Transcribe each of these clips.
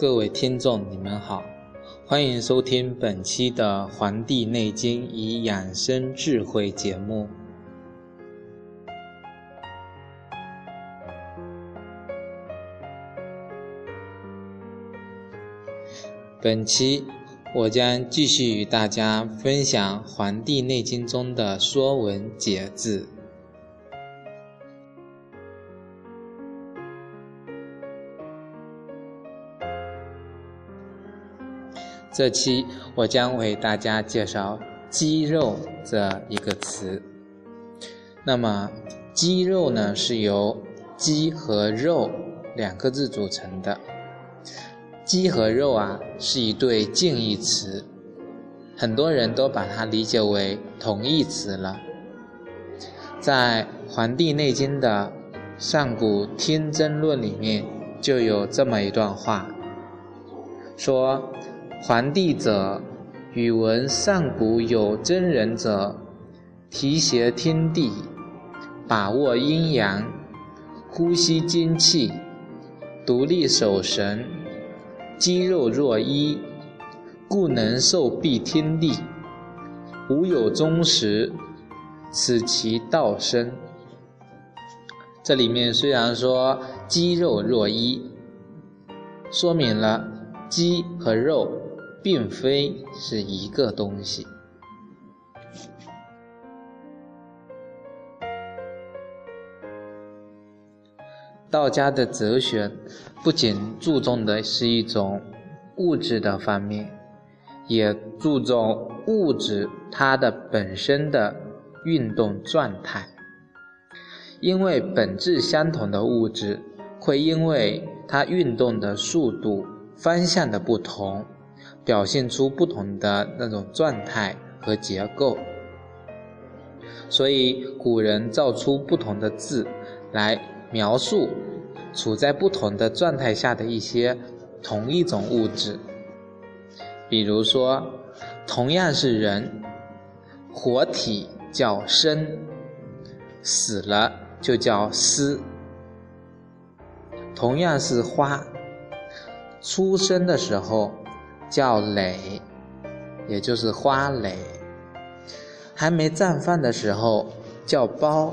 各位听众，你们好，欢迎收听本期的《黄帝内经与养生智慧》节目。本期我将继续与大家分享《黄帝内经》中的《说文解字》。这期我将为大家介绍“肌肉”这一个词。那么，肌肉呢是由“肌”和“肉”两个字组成的。“肌”和“肉”啊是一对近义词，很多人都把它理解为同义词了。在《黄帝内经》的《上古天真论》里面就有这么一段话，说。黄帝者，宇文上古有真人者，提携天地，把握阴阳，呼吸精气，独立守神，肌肉若一，故能受蔽天地。无有终时，此其道生。这里面虽然说肌肉若一，说明了肌和肉。并非是一个东西。道家的哲学不仅注重的是一种物质的方面，也注重物质它的本身的运动状态。因为本质相同的物质，会因为它运动的速度、方向的不同。表现出不同的那种状态和结构，所以古人造出不同的字来描述处在不同的状态下的一些同一种物质。比如说，同样是人，活体叫生，死了就叫死；同样是花，出生的时候。叫蕾，也就是花蕾；还没绽放的时候叫苞，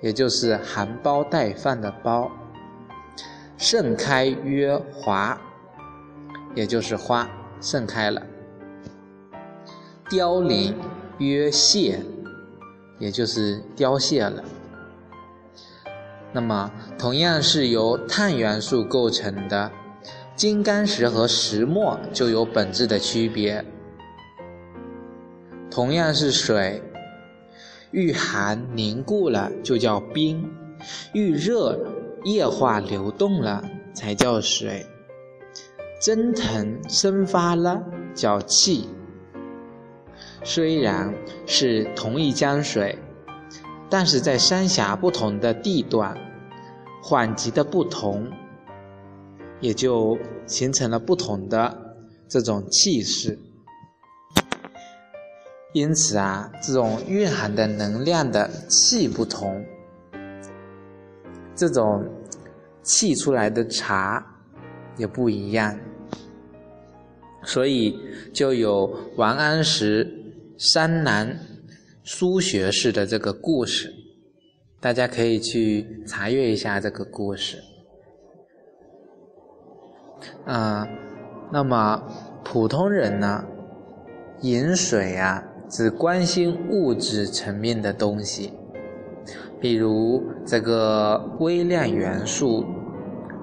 也就是含苞待放的苞；盛开曰华，也就是花盛开了；凋零曰谢，也就是凋谢了。那么，同样是由碳元素构成的。金刚石和石墨就有本质的区别。同样是水，遇寒凝固了就叫冰，遇热液化流动了才叫水。蒸腾生发了叫气。虽然是同一江水，但是在三峡不同的地段，缓急的不同。也就形成了不同的这种气势，因此啊，这种蕴含的能量的气不同，这种气出来的茶也不一样，所以就有王安石山南书学士的这个故事，大家可以去查阅一下这个故事。啊，那么普通人呢，饮水啊，只关心物质层面的东西，比如这个微量元素，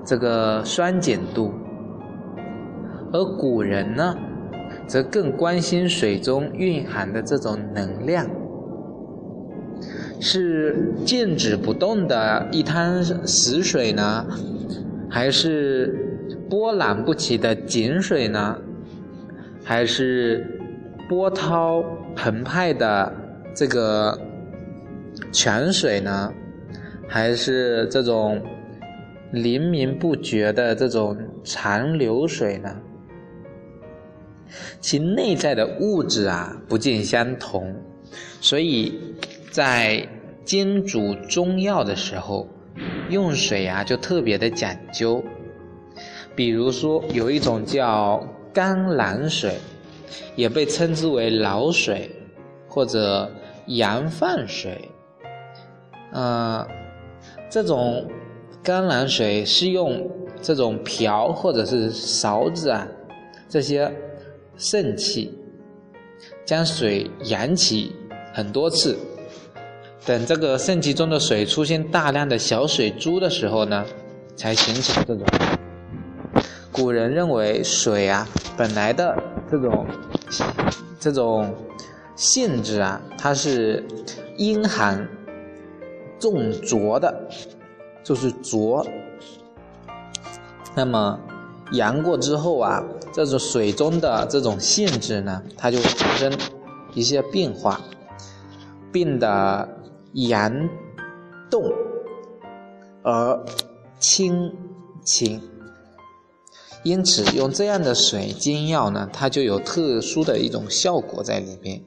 这个酸碱度；而古人呢，则更关心水中蕴含的这种能量，是静止不动的一滩死水呢，还是？波澜不起的井水呢，还是波涛澎湃的这个泉水呢，还是这种连绵不绝的这种长流水呢？其内在的物质啊不尽相同，所以在煎煮中药的时候，用水啊就特别的讲究。比如说有一种叫甘蓝水，也被称之为老水或者洋饭水。呃，这种甘蓝水是用这种瓢或者是勺子啊这些盛器将水扬起很多次。等这个盛器中的水出现大量的小水珠的时候呢，才形成这种。古人认为水啊，本来的这种这种性质啊，它是阴寒重浊的，就是浊。那么阳过之后啊，这种水中的这种性质呢，它就会发生一些变化，变得。阳动而清清，因此用这样的水煎药呢，它就有特殊的一种效果在里边。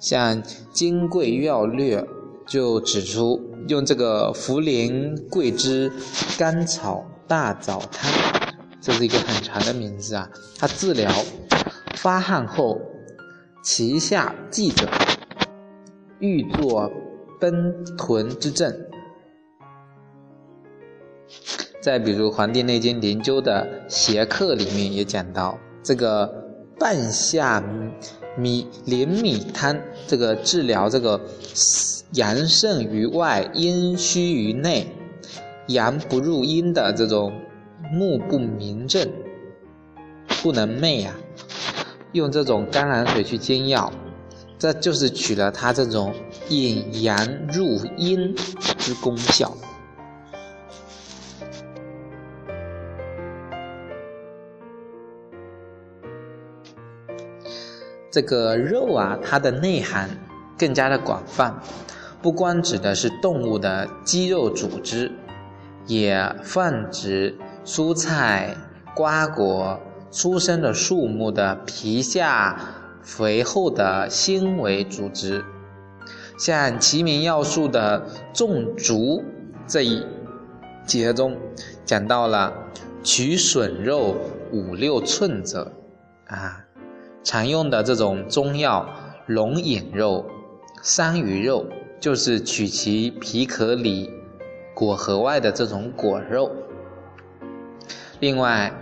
像《金匮要略》就指出，用这个茯苓桂枝甘草大枣汤，这是一个很长的名字啊。它治疗发汗后脐下悸者，欲作。奔豚之症，再比如《黄帝内经灵灸》的邪客里面也讲到，这个半夏米连米汤，这个治疗这个阳盛于外，阴虚于内，阳不入阴的这种目不明症，不能寐呀，用这种甘蓝水去煎药。这就是取了它这种引阳入阴之功效。这个肉啊，它的内涵更加的广泛，不光指的是动物的肌肉组织，也泛指蔬菜、瓜果、出生的树木的皮下。肥厚的纤维组织，像《齐民要术》的种竹这一节中讲到了取笋肉五六寸者，啊，常用的这种中药龙眼肉、山芋肉，就是取其皮壳里果核外的这种果肉。另外，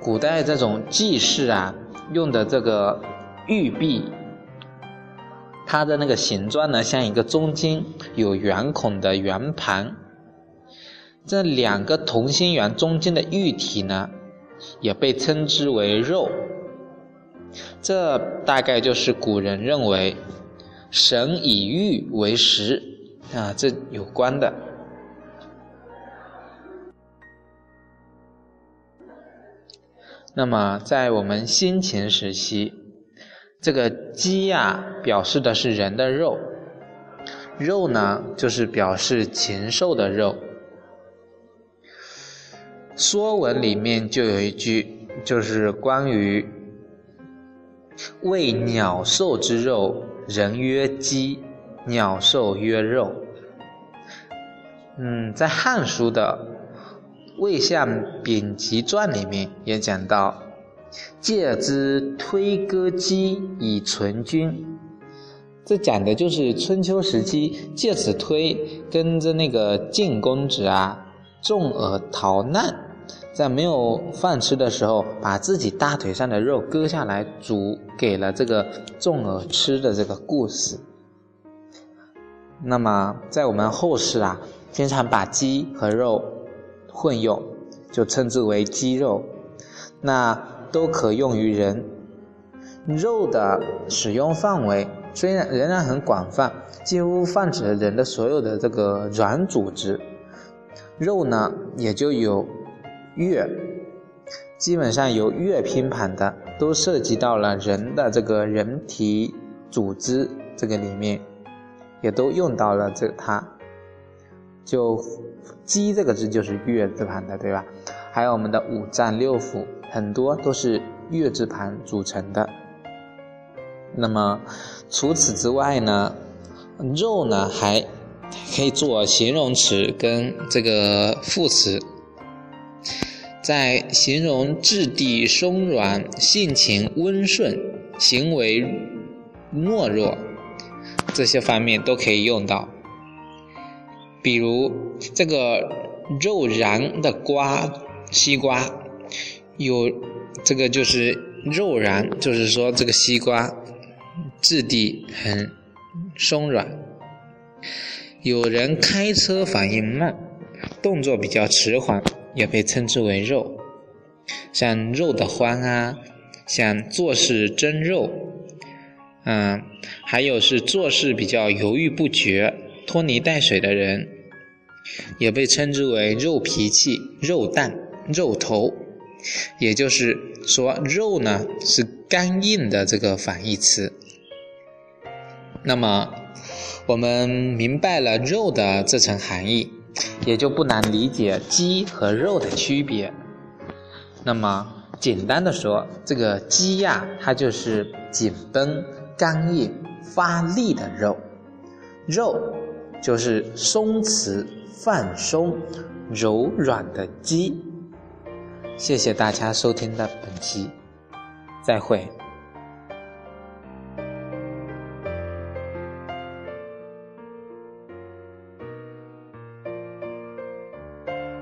古代这种祭祀啊用的这个。玉璧，它的那个形状呢，像一个中间有圆孔的圆盘。这两个同心圆中间的玉体呢，也被称之为肉。这大概就是古人认为神以玉为食啊，这有关的。那么，在我们先秦时期。这个鸡呀，表示的是人的肉，肉呢，就是表示禽兽的肉。《说文》里面就有一句，就是关于“为鸟兽之肉，人曰鸡，鸟兽曰肉”。嗯，在《汉书》的《魏相丙吉传》里面也讲到。借之推割鸡以存君，这讲的就是春秋时期借此推跟着那个晋公子啊，重而逃难，在没有饭吃的时候，把自己大腿上的肉割下来煮给了这个重耳吃的这个故事。那么在我们后世啊，经常把鸡和肉混用，就称之为鸡肉。那。都可用于人，肉的使用范围虽然仍然很广泛，几乎泛指了人的所有的这个软组织。肉呢，也就有月，基本上由月拼盘的，都涉及到了人的这个人体组织这个里面，也都用到了这它。就鸡这个字就是月字旁的，对吧？还有我们的五脏六腑。很多都是月字旁组成的。那么除此之外呢，肉呢还可以做形容词跟这个副词。在形容质地松软、性情温顺、行为懦弱这些方面都可以用到。比如这个肉瓤的瓜，西瓜，有这个就是肉瓤，就是说这个西瓜质地很松软。有人开车反应慢，动作比较迟缓，也被称之为肉。像肉的欢啊，像做事真肉，嗯，还有是做事比较犹豫不决。拖泥带水的人，也被称之为肉脾气、肉蛋、肉头，也就是说，肉呢是刚硬的这个反义词。那么，我们明白了肉的这层含义，也就不难理解鸡和肉的区别。那么，简单的说，这个鸡呀，它就是紧绷、刚硬、发力的肉，肉。就是松弛、放松、柔软的鸡。谢谢大家收听的本期，再会。